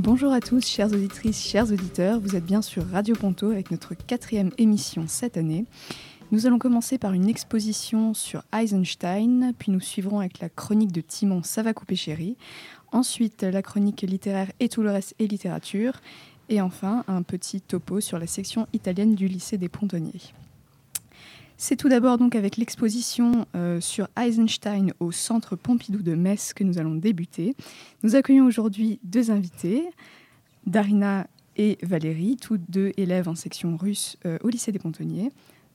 Bonjour à tous, chères auditrices, chers auditeurs. Vous êtes bien sur Radio Ponto avec notre quatrième émission cette année. Nous allons commencer par une exposition sur Eisenstein, puis nous suivrons avec la chronique de Timon Ça. Ensuite, la chronique littéraire et tout le reste et littérature. Et enfin, un petit topo sur la section italienne du lycée des Pontonniers. C'est tout d'abord donc avec l'exposition euh, sur Eisenstein au Centre Pompidou de Metz que nous allons débuter. Nous accueillons aujourd'hui deux invités, Darina et Valérie, toutes deux élèves en section russe euh, au lycée des Pontonniers.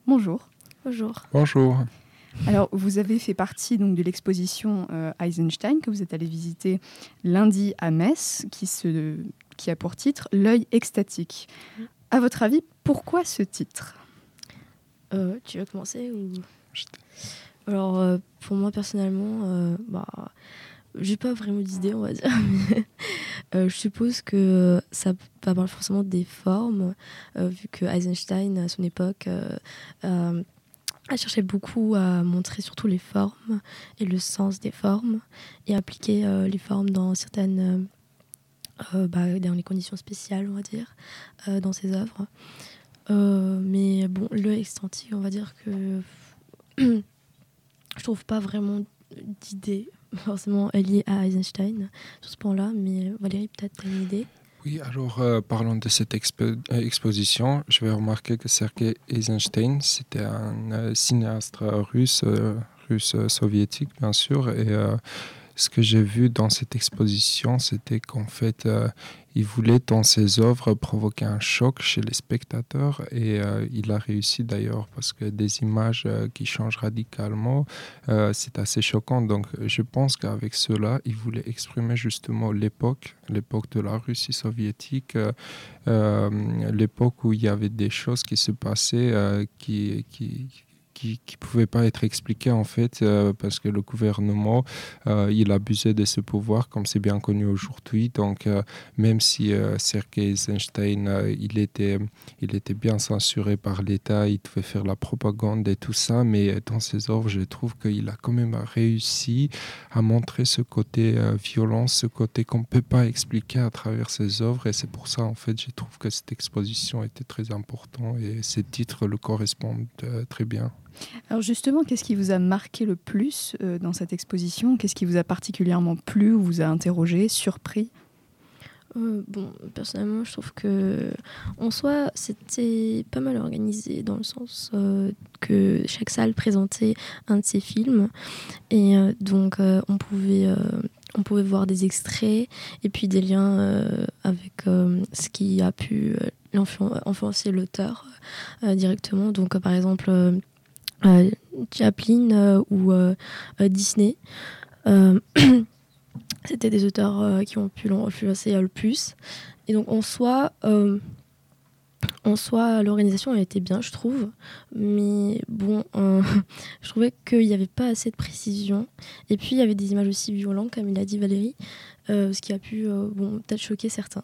Bonjour. Bonjour. Bonjour. Alors, vous avez fait partie donc, de l'exposition euh, Eisenstein que vous êtes allé visiter lundi à Metz, qui, se, qui a pour titre L'œil extatique. À votre avis, pourquoi ce titre? Euh, tu veux commencer ou? Alors, euh, pour moi personnellement, euh, bah, j'ai pas vraiment d'idée, on va dire. mais, je suppose que ça parle forcément des formes, vu que Eisenstein, à son époque, a cherché beaucoup à montrer surtout les formes et le sens des formes et appliquer les formes dans certaines. bah, dans les conditions spéciales, on va dire, dans ses œuvres. Euh, mais bon, le extantique, on va dire que je trouve pas vraiment d'idée forcément liée à Eisenstein sur ce point-là, mais Valérie, peut-être une idée? Oui, alors euh, parlons de cette euh, exposition. Je vais remarquer que Sergei Eisenstein, c'était un cinéaste russe, russe soviétique bien sûr. Et ce que j'ai vu dans cette exposition, c'était qu'en fait, euh, il voulait dans ses œuvres provoquer un choc chez les spectateurs. Et euh, il a réussi d'ailleurs parce que des images euh, qui changent radicalement, c'est assez choquant. Donc je pense qu'avec cela, il voulait exprimer justement l'époque, l'époque de la Russie soviétique, l'époque où il y avait des choses qui se passaient qui, qui qui ne pouvaient pas être expliquées en fait euh, parce que le gouvernement euh, il abusait de ce pouvoir comme c'est bien connu aujourd'hui. Donc euh, même si Sergei Eisenstein il était il était bien censuré par l'État il devait faire la propagande et tout ça mais dans ses œuvres je trouve qu'il a quand même réussi à montrer ce côté violent ce côté qu'on ne peut pas expliquer à travers ses œuvres. Et c'est pour ça en fait je trouve que cette exposition était très importante et ces titres le correspondent très bien Alors justement, qu'est-ce qui vous a marqué le plus euh, dans cette exposition? Qu'est-ce qui vous a particulièrement plu ou vous a interrogé, surpris? Euh, Bon, personnellement, je trouve que en soi, c'était pas mal organisé dans le sens euh, que chaque salle présentait un de ses films. Et donc on pouvait on pouvait voir des extraits et puis des liens avec ce qui a pu influencer l'auteur directement. Donc, par exemple, Chaplin euh, ou euh, euh, Disney. Euh, C'était des auteurs euh, qui ont pu l'influencer euh, le plus. Et donc, en soi, euh, l'organisation a été bien, je trouve. Mais bon, euh, je trouvais qu'il n'y avait pas assez de précision. Et puis, il y avait des images aussi violentes, comme il a dit Valérie, euh, ce qui a pu euh, bon, peut-être choquer certains.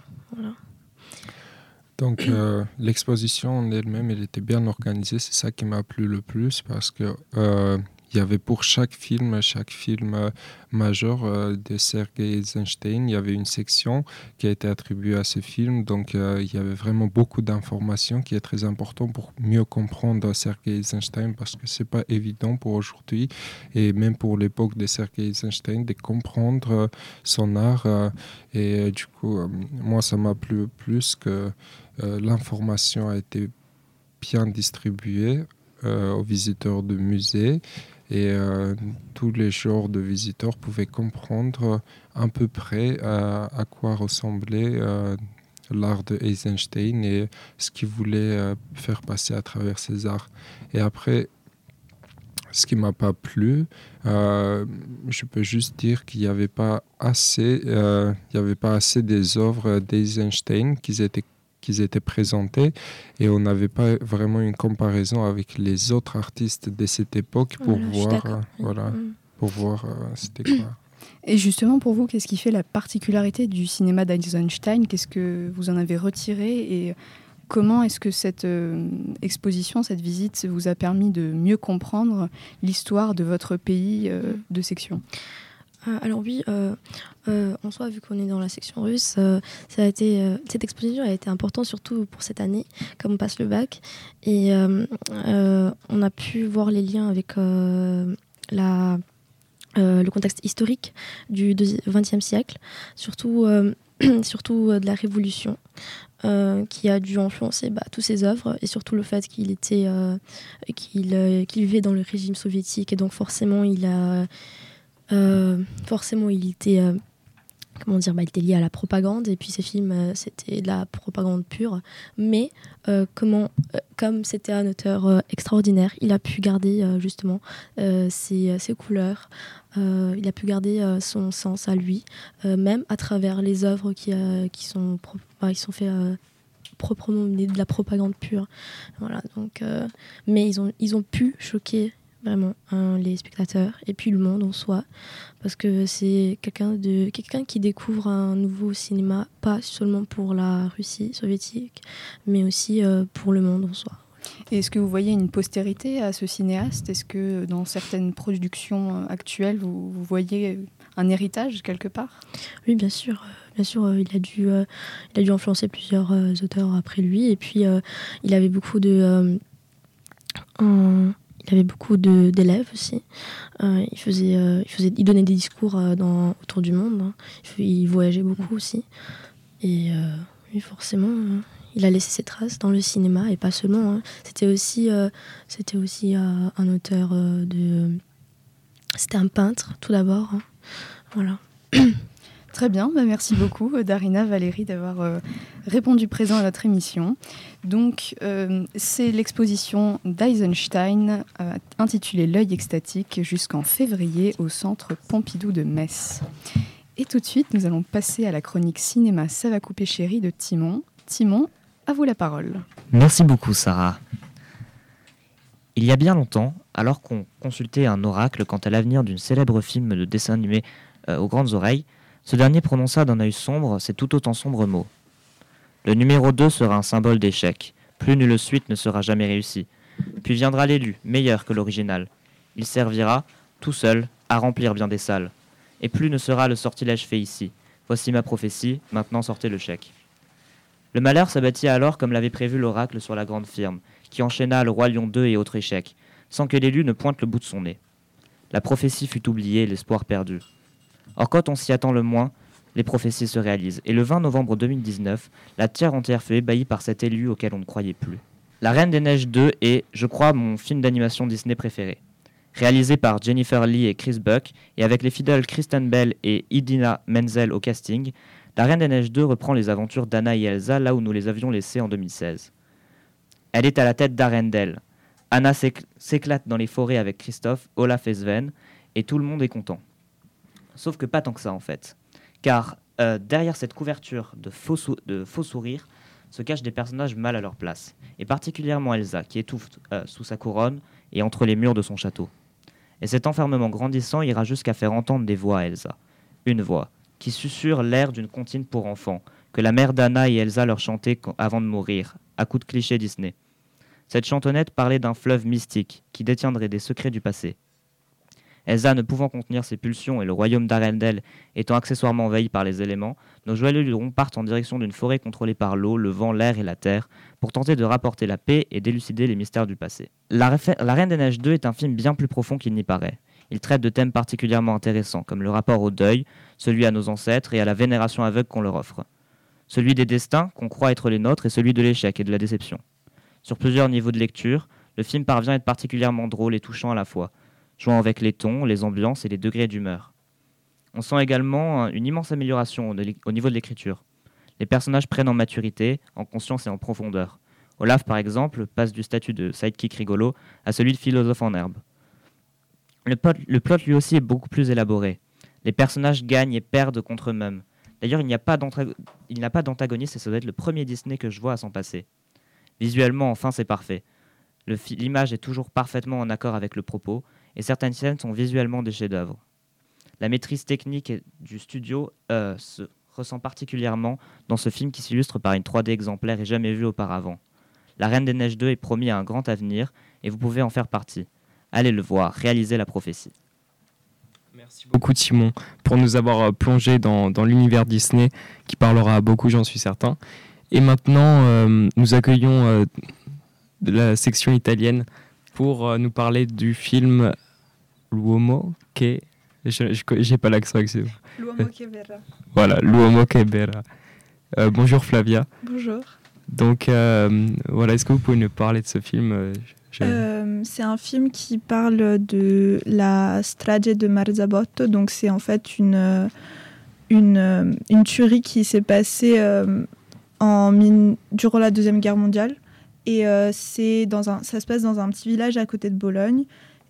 Donc euh, l'exposition en elle-même, elle était bien organisée. C'est ça qui m'a plu le plus parce que euh, il y avait pour chaque film, chaque film euh, majeur de Sergei Eisenstein, il y avait une section qui a été attribuée à ce film. Donc il y avait vraiment beaucoup d'informations qui est très important pour mieux comprendre Sergei Eisenstein parce que c'est pas évident pour aujourd'hui et même pour l'époque de Sergei Eisenstein de comprendre son art. et du coup, moi, ça m'a plu plus que l'information a été bien distribuée euh, aux visiteurs de musées et euh, tous les genres de visiteurs pouvaient comprendre à peu près euh, à quoi ressemblait euh, l'art de Eisenstein et ce qu'il voulait euh, faire passer à travers ses arts. Et après, ce qui m'a pas plu, euh, je peux juste dire qu'il n'y avait pas assez, euh, il y avait pas assez des œuvres d'Eisenstein qui étaient qui étaient présentées et on n'avait pas vraiment une comparaison avec les autres artistes de cette époque pour Voilà, voir, euh, voilà, pour voir euh, c'était quoi. Et justement, pour vous, qu'est-ce qui fait la particularité du cinéma d'Eisenstein? Qu'est-ce que vous en avez retiré et comment est-ce que cette euh, exposition, cette visite vous a permis de mieux comprendre l'histoire de votre pays euh, de section? Alors oui, euh, euh, en soi, vu qu'on est dans la section russe, été, cette exposition a été importante surtout pour cette année, comme on passe le bac. Et on a pu voir les liens avec la, le contexte historique du XXe siècle, surtout, de la Révolution. qui a dû influencer bah, toutes ses œuvres et surtout le fait qu'il était qu'il vivait dans le régime soviétique et donc forcément il a euh, forcément, il était, euh, comment dire, bah, il était lié à la propagande et puis ces films, euh, c'était de la propagande pure. Mais comment, comme c'était un auteur extraordinaire, il a pu garder justement ses, couleurs. il a pu garder son sens à lui, même à travers les œuvres qui, qui sont, bah, sont faites proprement de la propagande pure. Voilà, donc, mais ils ont, ils ont pu choquer vraiment, hein, les spectateurs et puis le monde en soi, parce que c'est quelqu'un de quelqu'un qui découvre un nouveau cinéma, pas seulement pour la Russie soviétique, mais aussi euh, pour le monde en soi. Est-ce que vous voyez une postérité à ce cinéaste? Est-ce que dans certaines productions euh, actuelles, vous, voyez un héritage quelque part? Oui, bien sûr. Bien sûr, il, a dû, il a dû influencer plusieurs auteurs après lui. Et puis, il avait beaucoup de il avait beaucoup d'élèves aussi. Euh, il, faisait, euh, il, faisait, il donnait des discours euh, dans, autour du monde. Hein. Il, voyageait beaucoup aussi. Et forcément, il a laissé ses traces dans le cinéma et pas seulement. Hein. C'était aussi, aussi un auteur de. C'était un peintre tout d'abord. Hein. Voilà. Très bien, bah, merci beaucoup euh, Darina Valérie d'avoir euh, répondu présent à notre émission. Donc euh, c'est l'exposition d'Eisenstein intitulée L'œil extatique jusqu'en février au centre Pompidou de Metz. Et tout de suite, nous allons passer à la chronique cinéma Ça va chérie de Timon. Timon, à vous la parole. Merci beaucoup Sarah. Il y a bien longtemps, alors qu'on consultait un oracle quant à l'avenir d'une célèbre film de dessin animé aux grandes oreilles, ce dernier prononça d'un œil sombre ces tout autant sombres mots. Le numéro 2 sera un symbole d'échec. Plus nulle suite ne sera jamais réussie. Puis viendra l'élu, meilleur que l'original. Il servira, tout seul, à remplir bien des salles. Et plus ne sera le sortilège fait ici. Voici ma prophétie, maintenant sortez le chèque. Le malheur s'abattit alors comme l'avait prévu l'oracle sur la grande firme, qui enchaîna le roi lion 2 et autres échecs, sans que l'élu ne pointe le bout de son nez. La prophétie fut oubliée, l'espoir perdu. Or, quand on s'y attend le moins, les prophéties se réalisent. Et le 20 novembre 2019, la terre entière fut ébahie par cet élu auquel on ne croyait plus. La Reine des Neiges 2 est, je crois, mon film d'animation Disney préféré. Réalisé par Jennifer Lee et Chris Buck, et avec les fidèles Kristen Bell et Idina Menzel au casting, La Reine des Neiges 2 reprend les aventures d'Anna et Elsa là où nous les avions laissées en 2016. Elle est à la tête d'Arendelle. Anna s'éclate dans les forêts avec Christophe, Olaf et Sven, et tout le monde est content. Sauf que pas tant que ça en fait. Car euh, derrière cette couverture de faux, sourires se cachent des personnages mal à leur place. Et particulièrement Elsa, qui étouffe euh, sous sa couronne et entre les murs de son château. Et cet enfermement grandissant ira jusqu'à faire entendre des voix à Elsa. Une voix, qui susurre l'air d'une comptine pour enfants, que la mère d'Anna et Elsa leur chantaient avant de mourir, à coups de clichés Disney. Cette chantonnette parlait d'un fleuve mystique, qui détiendrait des secrets du passé, Elsa ne pouvant contenir ses pulsions et le royaume d'Arendelle étant accessoirement envahi par les éléments, nos joyeux lurons partent en direction d'une forêt contrôlée par l'eau, le vent, l'air et la terre pour tenter de rapporter la paix et d'élucider les mystères du passé. La, Reine des Neiges 2 est un film bien plus profond qu'il n'y paraît. Il traite de thèmes particulièrement intéressants comme le rapport au deuil, celui à nos ancêtres et à la vénération aveugle qu'on leur offre. Celui des destins qu'on croit être les nôtres et celui de l'échec et de la déception. Sur plusieurs niveaux de lecture, le film parvient à être particulièrement drôle et touchant à la fois, jouant avec les tons, les ambiances et les degrés d'humeur. On sent également une immense amélioration au niveau de l'écriture. Les personnages prennent en maturité, en conscience et en profondeur. Olaf, par exemple, passe du statut de sidekick rigolo à celui de philosophe en herbe. Le plot, lui aussi est beaucoup plus élaboré. Les personnages gagnent et perdent contre eux-mêmes. D'ailleurs, il n'y a pas d'antagoniste et ça doit être le premier Disney que je vois à s'en passer. Visuellement, enfin, c'est parfait. L'image est toujours parfaitement en accord avec le propos, et certaines scènes sont visuellement des chefs-d'œuvre. La maîtrise technique du studio euh, se ressent particulièrement dans ce film qui s'illustre par une 3D exemplaire et jamais vue auparavant. La Reine des Neiges 2 est promis à un grand avenir et vous pouvez en faire partie. Allez le voir, réalisez la prophétie. Merci beaucoup Simon pour nous avoir euh, plongé dans, l'univers Disney qui parlera beaucoup, j'en suis certain. Et maintenant, euh, nous accueillons la section italienne pour euh, nous parler du film L'uomo che... Je n'ai pas l'accent, excusez-moi. L'uomo che verrà. Voilà, L'uomo che verrà. Euh, bonjour Flavia. Bonjour. Donc euh, voilà, est-ce que vous pouvez nous parler de ce film euh, c'est un film qui parle de la strage de Marzabotto. Donc, c'est en fait une, une, une tuerie qui s'est passée en mine- durant la Deuxième Guerre mondiale. Et euh, c'est dans un, ça se passe dans un petit village à côté de Bologne.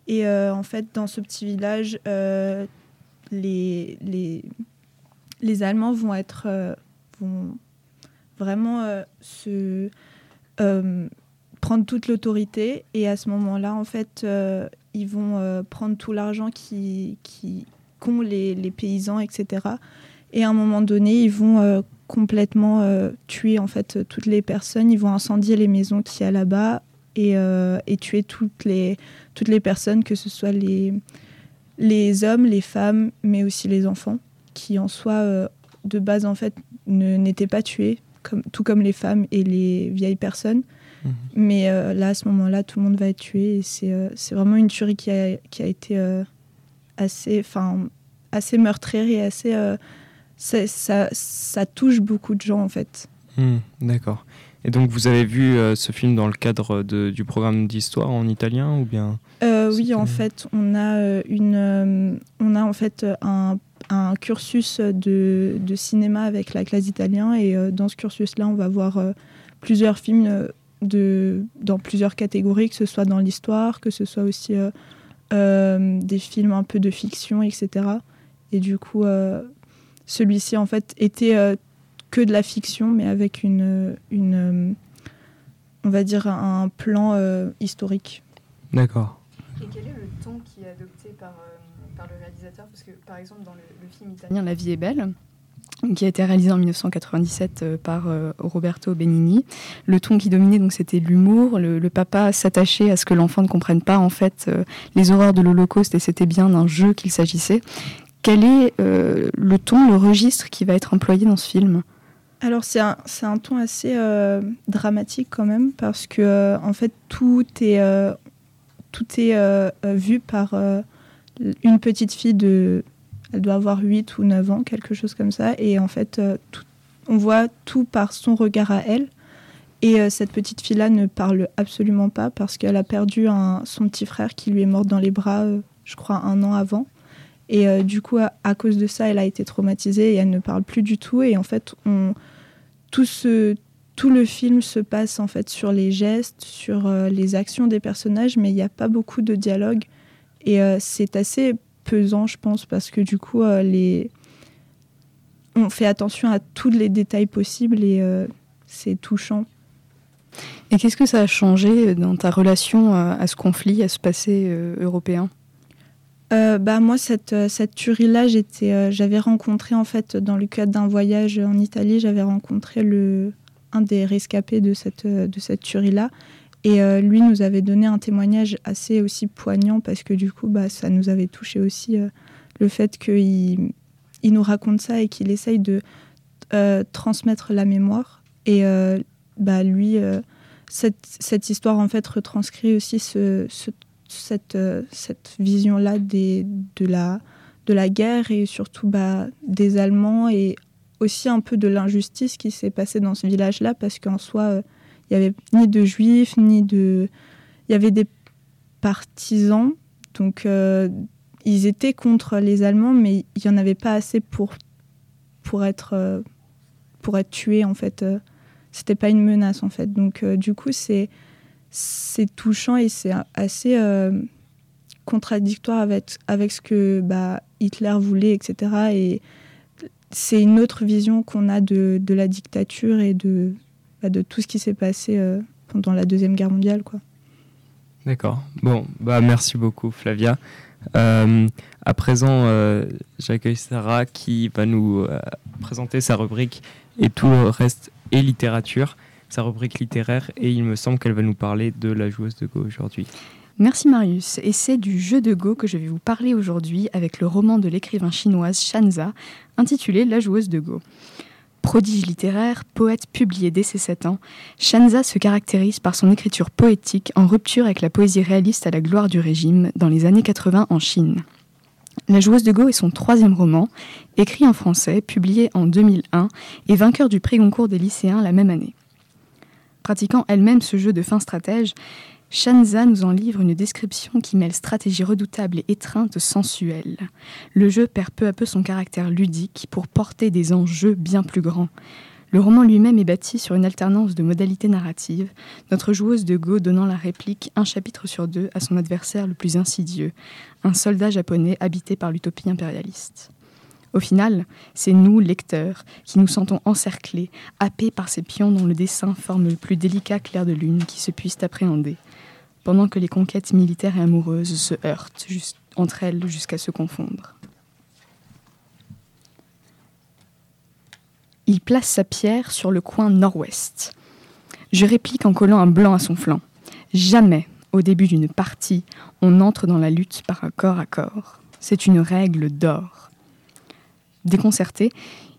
Et euh, en fait, dans ce petit village, euh, les, les, les Allemands vont être vont vraiment se prendre toute l'autorité et à ce moment-là, en fait, ils vont prendre tout l'argent qui, qui qu'ont les, les paysans, etc. Et à un moment donné, ils vont complètement euh, tuer en fait toutes les personnes. Ils vont incendier les maisons qu'il y a là-bas et, euh, et tuer toutes les, toutes les personnes, que ce soit les, les hommes, les femmes, mais aussi les enfants, qui en soi, euh, de base, en fait, n'étaient pas tués, comme, tout comme les femmes et les vieilles personnes. Mhm. Mais euh, là, à ce moment-là, tout le monde va être tué. C'est euh, vraiment une tuerie qui a, qui a été euh, assez, assez meurtrière et assez. Ça, touche beaucoup de gens, en fait. Hmm, D'accord. Et donc vous avez vu euh, ce film dans le cadre de- du programme d'histoire en italien ou bien Euh, oui, en fait, on a, euh, une, euh, on a en fait un, un cursus de, de cinéma avec la classe italien et dans ce cursus-là, on va voir plusieurs films de, dans plusieurs catégories, que ce soit dans l'histoire, que ce soit aussi des films un peu de fiction, etc. Et du coup, celui-ci, en fait, était euh, que de la fiction, mais avec une, une euh, on va dire, un plan euh, historique. D'accord. Et quel est le ton qui est adopté par, euh, par le réalisateur? Parce que, par exemple, dans le, le film italien La vie est belle, qui a été réalisé en 1997 euh, par Roberto Benigni, le ton qui dominait, donc, c'était l'humour. Le, le papa s'attachait à ce que l'enfant ne comprenne pas, en fait, les horreurs de l'Holocauste, et c'était bien d'un jeu qu'il s'agissait. Quel est euh, le ton, le registre qui va être employé dans ce film? Alors c'est un, un ton assez euh, dramatique quand même parce que euh, en fait tout est, tout est vu par une petite fille de... Elle doit avoir 8 ou 9 ans, quelque chose comme ça. Et en fait, on voit tout par son regard à elle. Et cette petite fille-là ne parle absolument pas parce qu'elle a perdu son petit frère qui lui est mort dans les bras, je crois, un an avant. Et euh, du coup, à, cause de ça, elle a été traumatisée et elle ne parle plus du tout. Et en fait, tout, le film se passe en fait sur les gestes, sur euh, les actions des personnages, mais il n'y a pas beaucoup de dialogue. Et euh, c'est assez pesant, je pense, parce que du coup, on fait attention à tous les détails possibles et c'est touchant. Et qu'est-ce que ça a changé dans ta relation à ce conflit, à ce passé européen? Euh, bah moi cette euh, cette tuerie là j'étais euh, j'avais rencontré en fait dans le cadre d'un voyage en Italie j'avais rencontré le un des rescapés de cette de cette tuerie là et lui nous avait donné un témoignage assez aussi poignant parce que du coup bah ça nous avait touché aussi le fait qu'il il nous raconte ça et qu'il essaye de transmettre la mémoire. Et bah lui cette, cette histoire en fait retranscrit aussi ce cette, euh, cette vision-là de, la, de la guerre et surtout bah, des Allemands et aussi un peu de l'injustice qui s'est passée dans ce village-là parce qu'en soi, euh, il n'y avait ni de juifs, ni de... Il y avait des partisans, donc euh, ils étaient contre les Allemands, mais il n'y en avait pas assez pour, pour, être, pour être tués en fait. C'était pas une menace en fait. Donc du coup, c'est c'est touchant et c'est assez euh, contradictoire avec, avec ce que bah, Hitler voulait, etc. Et c'est une autre vision qu'on a de, de la dictature et de, bah, de tout ce qui s'est passé euh, pendant la Deuxième Guerre mondiale. Quoi. D'accord. Bon, bah merci beaucoup Flavia. Euh, à présent, j'accueille Sarah qui va nous présenter sa rubrique et tout reste et littérature, sa rubrique littéraire et il me semble qu'elle va nous parler de la joueuse de Go aujourd'hui. Merci Marius, et c'est du jeu de Go que je vais vous parler aujourd'hui avec le roman de l'écrivain chinoise Shanza, intitulé La joueuse de Go. Prodige littéraire, poète publié dès ses 7 ans, Shanza se caractérise par son écriture poétique en rupture avec la poésie réaliste à la gloire du régime dans les années 80 en Chine. La joueuse de Go est son troisième roman, écrit en français, publié en 2001 et vainqueur du prix Goncourt des lycéens la même année. Pratiquant elle-même ce jeu de fin stratège, Shanza nous en livre une description qui mêle stratégie redoutable et étreinte sensuelle. Le jeu perd peu à peu son caractère ludique pour porter des enjeux bien plus grands. Le roman lui-même est bâti sur une alternance de modalités narratives, notre joueuse de Go donnant la réplique un chapitre sur deux à son adversaire le plus insidieux, un soldat japonais habité par l'utopie impérialiste. Au final, c'est nous, lecteurs, qui nous sentons encerclés, happés par ces pions dont le dessin forme le plus délicat clair de lune qui se puisse appréhender pendant que les conquêtes militaires et amoureuses se heurtent entre elles jusqu'à se confondre. Il place sa pierre sur le coin nord-ouest. Je réplique en collant un blanc à son flanc. Jamais, au début d'une partie, on entre dans la lutte par un corps à corps. C'est une règle d'or. Déconcerté,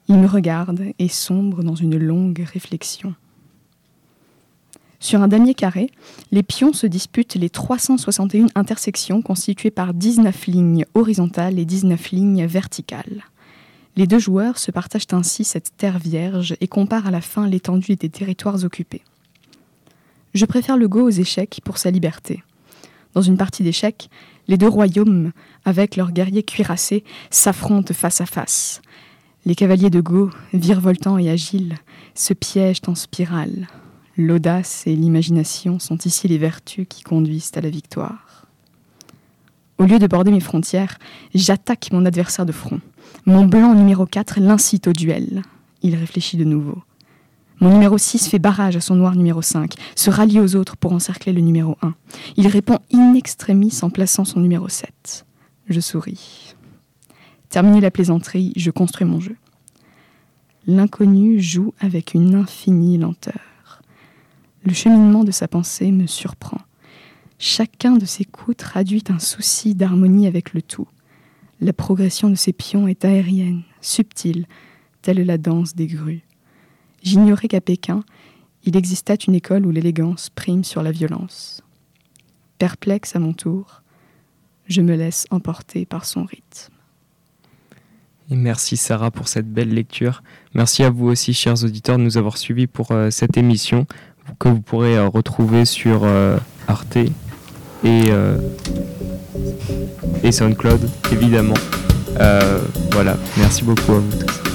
il me regarde et sombre dans une longue réflexion. Sur un damier carré, les pions se disputent les 361 intersections constituées par 19 lignes horizontales et 19 lignes verticales. Les deux joueurs se partagent ainsi cette terre vierge et comparent à la fin l'étendue des territoires occupés. Je préfère le go aux échecs pour sa liberté. Dans une partie d'échecs, les deux royaumes, avec leurs guerriers cuirassés, s'affrontent face à face. Les cavaliers de go, virevoltants et agiles, se piègent en spirale, L'audace et l'imagination sont ici les vertus qui conduisent à la victoire. Au lieu de border mes frontières, j'attaque mon adversaire de front. Mon blanc numéro 4 l'incite au duel. Il réfléchit de nouveau. Mon numéro 6 fait barrage à son noir numéro 5, se rallie aux autres pour encercler le numéro 1. Il répond in extremis en plaçant son numéro 7. Je souris. Terminé la plaisanterie, je construis mon jeu. L'inconnu joue avec une infinie lenteur. Le cheminement de sa pensée me surprend. Chacun de ses coups traduit un souci d'harmonie avec le tout. La progression de ses pions est aérienne, subtile, telle la danse des grues. J'ignorais qu'à Pékin, il existait une école où l'élégance prime sur la violence. Perplexe à mon tour, je me laisse emporter par son rythme. Merci Sarah pour cette belle lecture. Merci à vous aussi, chers auditeurs, de nous avoir suivis pour euh, cette émission que vous pourrez euh, retrouver sur euh, Arte et, et SoundCloud, évidemment. voilà, merci beaucoup à vous tous.